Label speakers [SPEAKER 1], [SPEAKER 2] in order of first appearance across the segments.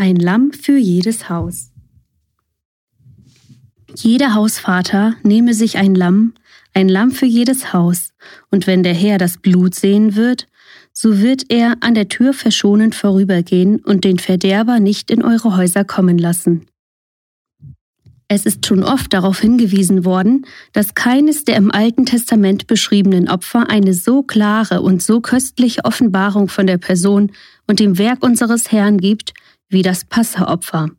[SPEAKER 1] Ein Lamm für jedes Haus. Jeder Hausvater nehme sich ein Lamm, ein Lamm für jedes Haus, und wenn der Herr das Blut sehen wird, so wird er an der Tür verschonend vorübergehen und den Verderber nicht in eure Häuser kommen lassen. Es ist schon oft darauf hingewiesen worden, dass keines der im Alten Testament beschriebenen Opfer eine so klare und so köstliche Offenbarung von der Person und dem Werk unseres Herrn gibt, wie das Passaopfer.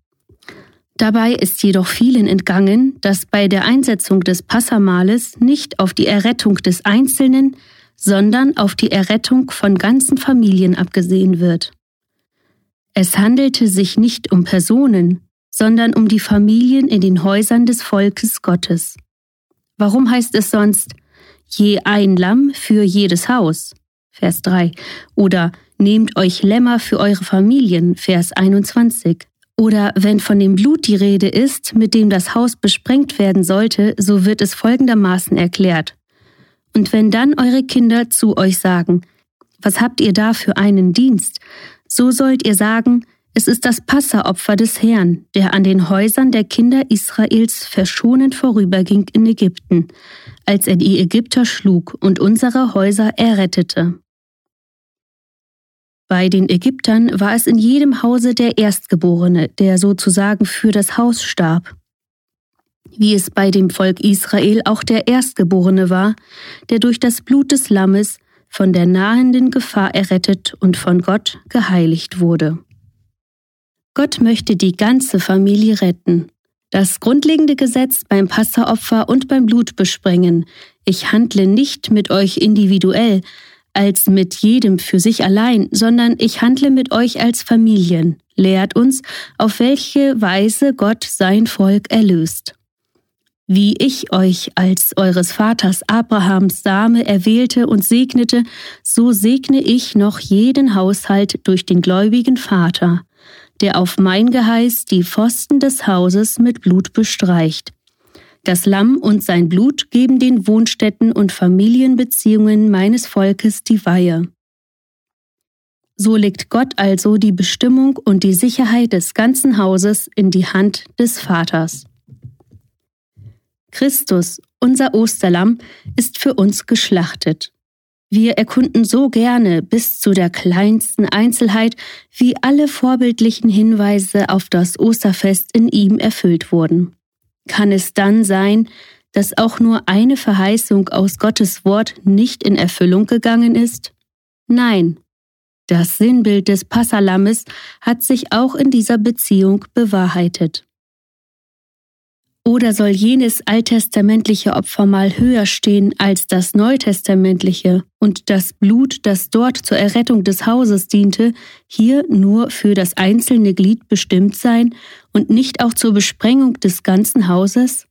[SPEAKER 1] Dabei ist jedoch vielen entgangen, dass bei der Einsetzung des Passamales nicht auf die Errettung des Einzelnen, sondern auf die Errettung von ganzen Familien abgesehen wird. Es handelte sich nicht um Personen, sondern um die Familien in den Häusern des Volkes Gottes. Warum heißt es sonst je ein Lamm für jedes Haus? Vers 3. Oder nehmt euch Lämmer für eure Familien, Vers 21. Oder wenn von dem Blut die Rede ist, mit dem das Haus besprengt werden sollte, so wird es folgendermaßen erklärt. Und wenn dann eure Kinder zu euch sagen, was habt ihr da für einen Dienst? So sollt ihr sagen, es ist das Passaopfer des Herrn, der an den Häusern der Kinder Israels verschonend vorüberging in Ägypten, als er die Ägypter schlug und unsere Häuser errettete. Bei den Ägyptern war es in jedem Hause der Erstgeborene, der sozusagen für das Haus starb. Wie es bei dem Volk Israel auch der Erstgeborene war, der durch das Blut des Lammes von der nahenden Gefahr errettet und von Gott geheiligt wurde. Gott möchte die ganze Familie retten. Das grundlegende Gesetz beim Passeropfer und beim Blut besprengen. Ich handle nicht mit euch individuell, als mit jedem für sich allein, sondern ich handle mit euch als Familien, lehrt uns, auf welche Weise Gott sein Volk erlöst. Wie ich euch als eures Vaters Abrahams Same erwählte und segnete, so segne ich noch jeden Haushalt durch den gläubigen Vater, der auf mein Geheiß die Pfosten des Hauses mit Blut bestreicht. Das Lamm und sein Blut geben den Wohnstätten und Familienbeziehungen meines Volkes die Weihe. So legt Gott also die Bestimmung und die Sicherheit des ganzen Hauses in die Hand des Vaters. Christus, unser Osterlamm, ist für uns geschlachtet. Wir erkunden so gerne bis zu der kleinsten Einzelheit, wie alle vorbildlichen Hinweise auf das Osterfest in ihm erfüllt wurden. Kann es dann sein, dass auch nur eine Verheißung aus Gottes Wort nicht in Erfüllung gegangen ist? Nein. Das Sinnbild des Passalammes hat sich auch in dieser Beziehung bewahrheitet. Oder soll jenes alttestamentliche Opfer mal höher stehen als das neutestamentliche und das Blut, das dort zur Errettung des Hauses diente, hier nur für das einzelne Glied bestimmt sein und nicht auch zur Besprengung des ganzen Hauses?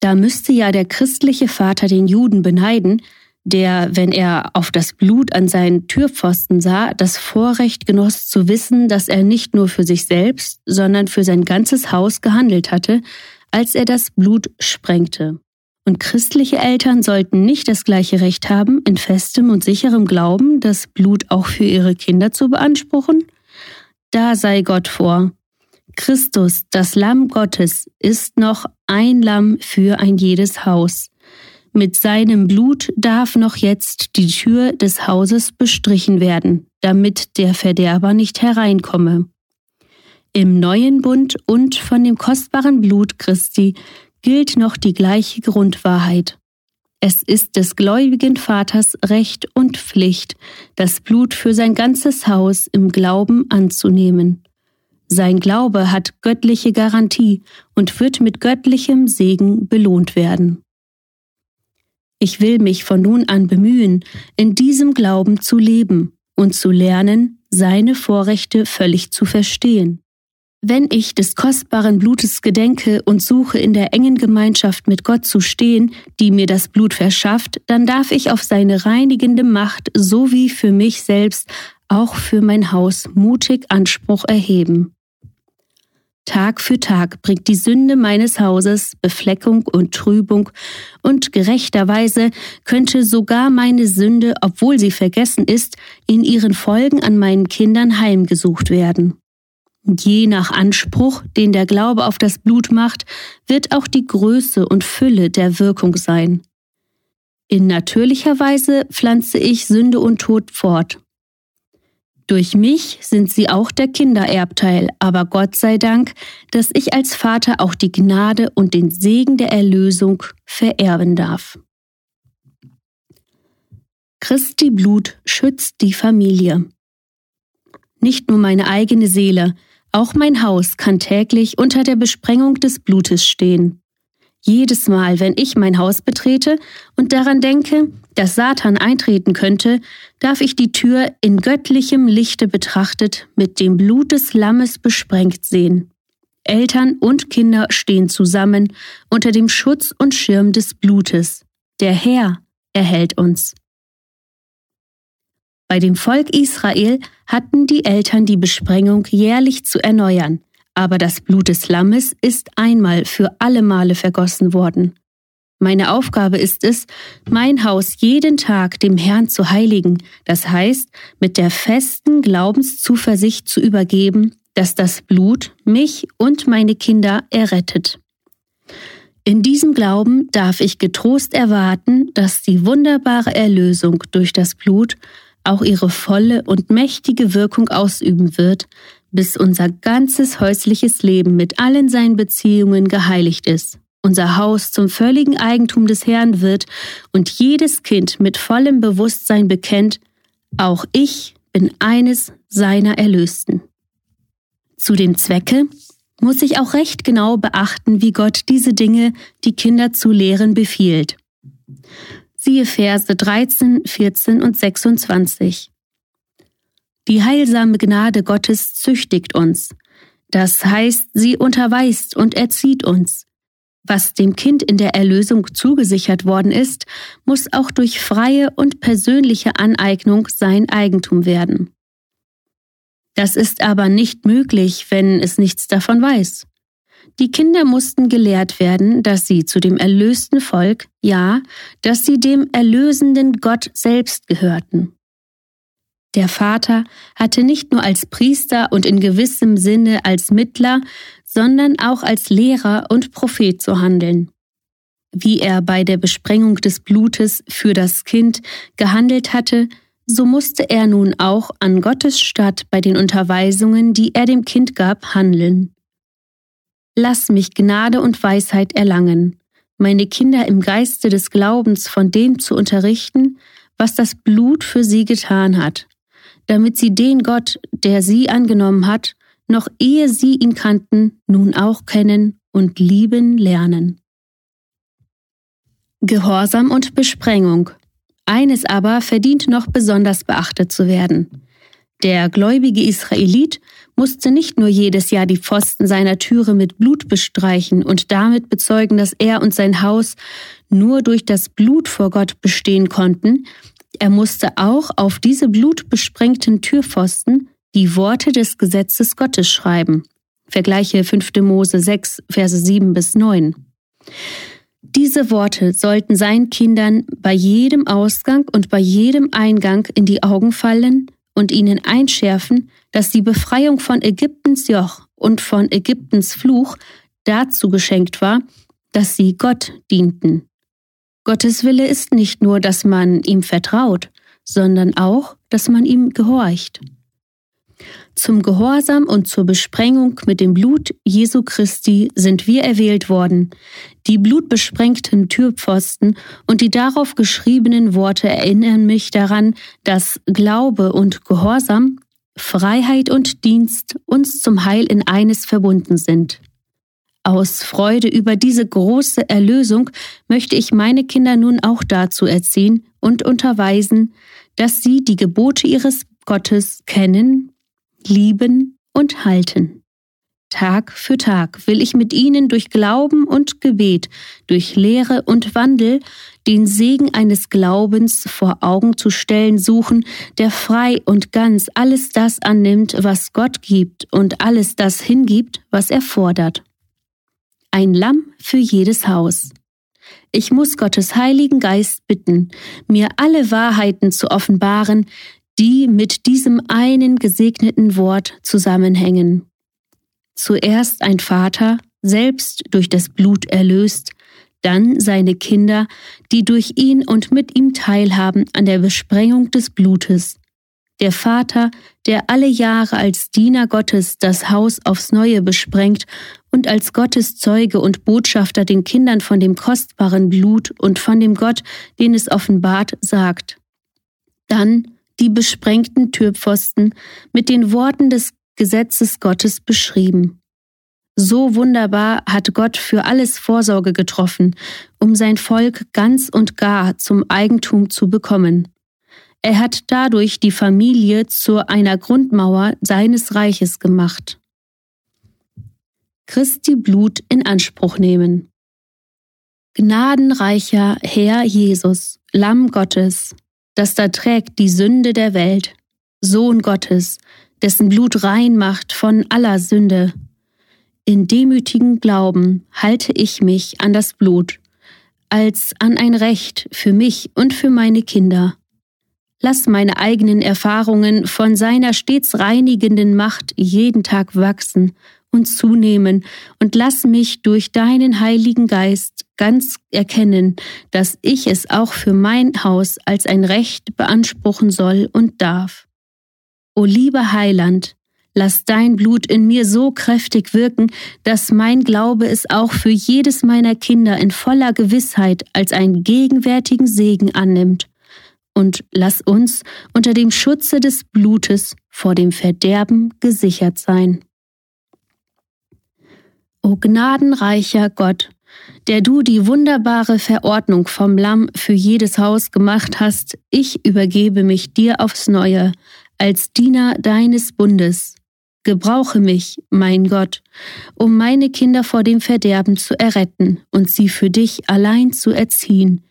[SPEAKER 1] Da müsste ja der christliche Vater den Juden beneiden, der, wenn er auf das Blut an seinen Türpfosten sah, das Vorrecht genoss zu wissen, dass er nicht nur für sich selbst, sondern für sein ganzes Haus gehandelt hatte, als er das Blut sprengte. Und christliche Eltern sollten nicht das gleiche Recht haben, in festem und sicherem Glauben das Blut auch für ihre Kinder zu beanspruchen? Da sei Gott vor. Christus, das Lamm Gottes, ist noch ein Lamm für ein jedes Haus. Mit seinem Blut darf noch jetzt die Tür des Hauses bestrichen werden, damit der Verderber nicht hereinkomme. Im neuen Bund und von dem kostbaren Blut Christi gilt noch die gleiche Grundwahrheit. Es ist des gläubigen Vaters Recht und Pflicht, das Blut für sein ganzes Haus im Glauben anzunehmen. Sein Glaube hat göttliche Garantie und wird mit göttlichem Segen belohnt werden. Ich will mich von nun an bemühen, in diesem Glauben zu leben und zu lernen, seine Vorrechte völlig zu verstehen. Wenn ich des kostbaren Blutes gedenke und suche in der engen Gemeinschaft mit Gott zu stehen, die mir das Blut verschafft, dann darf ich auf seine reinigende Macht sowie für mich selbst auch für mein Haus mutig Anspruch erheben. Tag für Tag bringt die Sünde meines Hauses Befleckung und Trübung, und gerechterweise könnte sogar meine Sünde, obwohl sie vergessen ist, in ihren Folgen an meinen Kindern heimgesucht werden. Je nach Anspruch, den der Glaube auf das Blut macht, wird auch die Größe und Fülle der Wirkung sein. In natürlicher Weise pflanze ich Sünde und Tod fort. Durch mich sind sie auch der Kindererbteil, aber Gott sei Dank, dass ich als Vater auch die Gnade und den Segen der Erlösung vererben darf. Christi Blut schützt die Familie. Nicht nur meine eigene Seele, auch mein Haus kann täglich unter der Besprengung des Blutes stehen. Jedes Mal, wenn ich mein Haus betrete und daran denke, dass Satan eintreten könnte, darf ich die Tür in göttlichem Lichte betrachtet mit dem Blut des Lammes besprengt sehen. Eltern und Kinder stehen zusammen unter dem Schutz und Schirm des Blutes. Der Herr erhält uns. Bei dem Volk Israel hatten die Eltern die Besprengung jährlich zu erneuern, aber das Blut des Lammes ist einmal für alle Male vergossen worden. Meine Aufgabe ist es, mein Haus jeden Tag dem Herrn zu heiligen, das heißt, mit der festen Glaubenszuversicht zu übergeben, dass das Blut mich und meine Kinder errettet. In diesem Glauben darf ich getrost erwarten, dass die wunderbare Erlösung durch das Blut auch ihre volle und mächtige Wirkung ausüben wird, bis unser ganzes häusliches Leben mit allen seinen Beziehungen geheiligt ist, unser Haus zum völligen Eigentum des Herrn wird und jedes Kind mit vollem Bewusstsein bekennt, auch ich bin eines seiner Erlösten. Zu dem Zwecke muss ich auch recht genau beachten, wie Gott diese Dinge die Kinder zu lehren befiehlt. Siehe Verse 13, 14 und 26. Die heilsame Gnade Gottes züchtigt uns. Das heißt, sie unterweist und erzieht uns. Was dem Kind in der Erlösung zugesichert worden ist, muss auch durch freie und persönliche Aneignung sein Eigentum werden. Das ist aber nicht möglich, wenn es nichts davon weiß. Die Kinder mussten gelehrt werden, dass sie zu dem erlösten Volk, ja, dass sie dem erlösenden Gott selbst gehörten. Der Vater hatte nicht nur als Priester und in gewissem Sinne als Mittler, sondern auch als Lehrer und Prophet zu handeln. Wie er bei der Besprengung des Blutes für das Kind gehandelt hatte, so musste er nun auch an Gottes Statt bei den Unterweisungen, die er dem Kind gab, handeln. Lass mich Gnade und Weisheit erlangen, meine Kinder im Geiste des Glaubens von dem zu unterrichten, was das Blut für sie getan hat, damit sie den Gott, der sie angenommen hat, noch ehe sie ihn kannten, nun auch kennen und lieben lernen. Gehorsam und Besprengung. Eines aber verdient noch besonders beachtet zu werden. Der gläubige Israelit musste nicht nur jedes Jahr die Pfosten seiner Türe mit Blut bestreichen und damit bezeugen, dass er und sein Haus nur durch das Blut vor Gott bestehen konnten, er musste auch auf diese blutbesprengten Türpfosten die Worte des Gesetzes Gottes schreiben. Vergleiche 5. Mose 6, Verse 7 bis 9. Diese Worte sollten seinen Kindern bei jedem Ausgang und bei jedem Eingang in die Augen fallen und ihnen einschärfen, dass die Befreiung von Ägyptens Joch und von Ägyptens Fluch dazu geschenkt war, dass sie Gott dienten. Gottes Wille ist nicht nur, dass man ihm vertraut, sondern auch, dass man ihm gehorcht. Zum Gehorsam und zur Besprengung mit dem Blut Jesu Christi sind wir erwählt worden. Die blutbesprengten Türpfosten und die darauf geschriebenen Worte erinnern mich daran, dass Glaube und Gehorsam, Freiheit und Dienst uns zum Heil in eines verbunden sind. Aus Freude über diese große Erlösung möchte ich meine Kinder nun auch dazu erziehen und unterweisen, dass sie die Gebote ihres Gottes kennen, lieben und halten. Tag für Tag will ich mit ihnen durch Glauben und Gebet, durch Lehre und Wandel den Segen eines Glaubens vor Augen zu stellen suchen, der frei und ganz alles das annimmt, was Gott gibt und alles das hingibt, was er fordert. Ein Lamm für jedes Haus. Ich muss Gottes Heiligen Geist bitten, mir alle Wahrheiten zu offenbaren, die mit diesem einen gesegneten Wort zusammenhängen. Zuerst ein Vater, selbst durch das Blut erlöst, dann seine Kinder, die durch ihn und mit ihm teilhaben an der Besprengung des Blutes. Der Vater, der alle Jahre als Diener Gottes das Haus aufs neue besprengt und als Gottes Zeuge und Botschafter den Kindern von dem kostbaren Blut und von dem Gott, den es offenbart, sagt. Dann die besprengten Türpfosten mit den Worten des Gesetzes Gottes beschrieben. So wunderbar hat Gott für alles Vorsorge getroffen, um sein Volk ganz und gar zum Eigentum zu bekommen. Er hat dadurch die Familie zu einer Grundmauer seines Reiches gemacht. Christi Blut in Anspruch nehmen. Gnadenreicher Herr Jesus, Lamm Gottes, das da trägt die Sünde der Welt, Sohn Gottes, dessen Blut rein macht von aller Sünde. In demütigen Glauben halte ich mich an das Blut, als an ein Recht für mich und für meine Kinder. Lass meine eigenen Erfahrungen von seiner stets reinigenden Macht jeden Tag wachsen und zunehmen und lass mich durch deinen Heiligen Geist ganz erkennen, dass ich es auch für mein Haus als ein Recht beanspruchen soll und darf. O lieber Heiland, lass dein Blut in mir so kräftig wirken, dass mein Glaube es auch für jedes meiner Kinder in voller Gewissheit als einen gegenwärtigen Segen annimmt und lass uns unter dem Schutze des Blutes vor dem Verderben gesichert sein. O gnadenreicher Gott, der du die wunderbare Verordnung vom Lamm für jedes Haus gemacht hast, ich übergebe mich dir aufs neue, als Diener deines Bundes. Gebrauche mich, mein Gott, um meine Kinder vor dem Verderben zu erretten und sie für dich allein zu erziehen,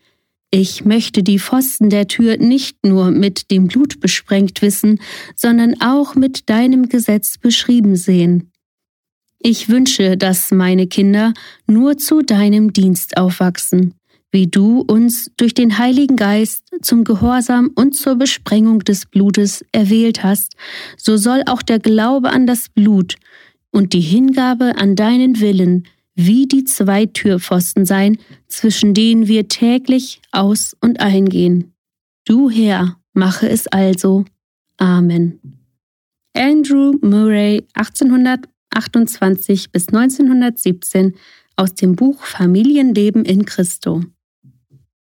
[SPEAKER 1] ich möchte die Pfosten der Tür nicht nur mit dem Blut besprengt wissen, sondern auch mit deinem Gesetz beschrieben sehen. Ich wünsche, dass meine Kinder nur zu deinem Dienst aufwachsen, wie du uns durch den Heiligen Geist zum Gehorsam und zur Besprengung des Blutes erwählt hast, so soll auch der Glaube an das Blut und die Hingabe an deinen Willen wie die zwei Türpfosten sein, zwischen denen wir täglich aus und eingehen. Du Herr, mache es also. Amen. Andrew Murray 1828 bis 1917 aus dem Buch Familienleben in Christo.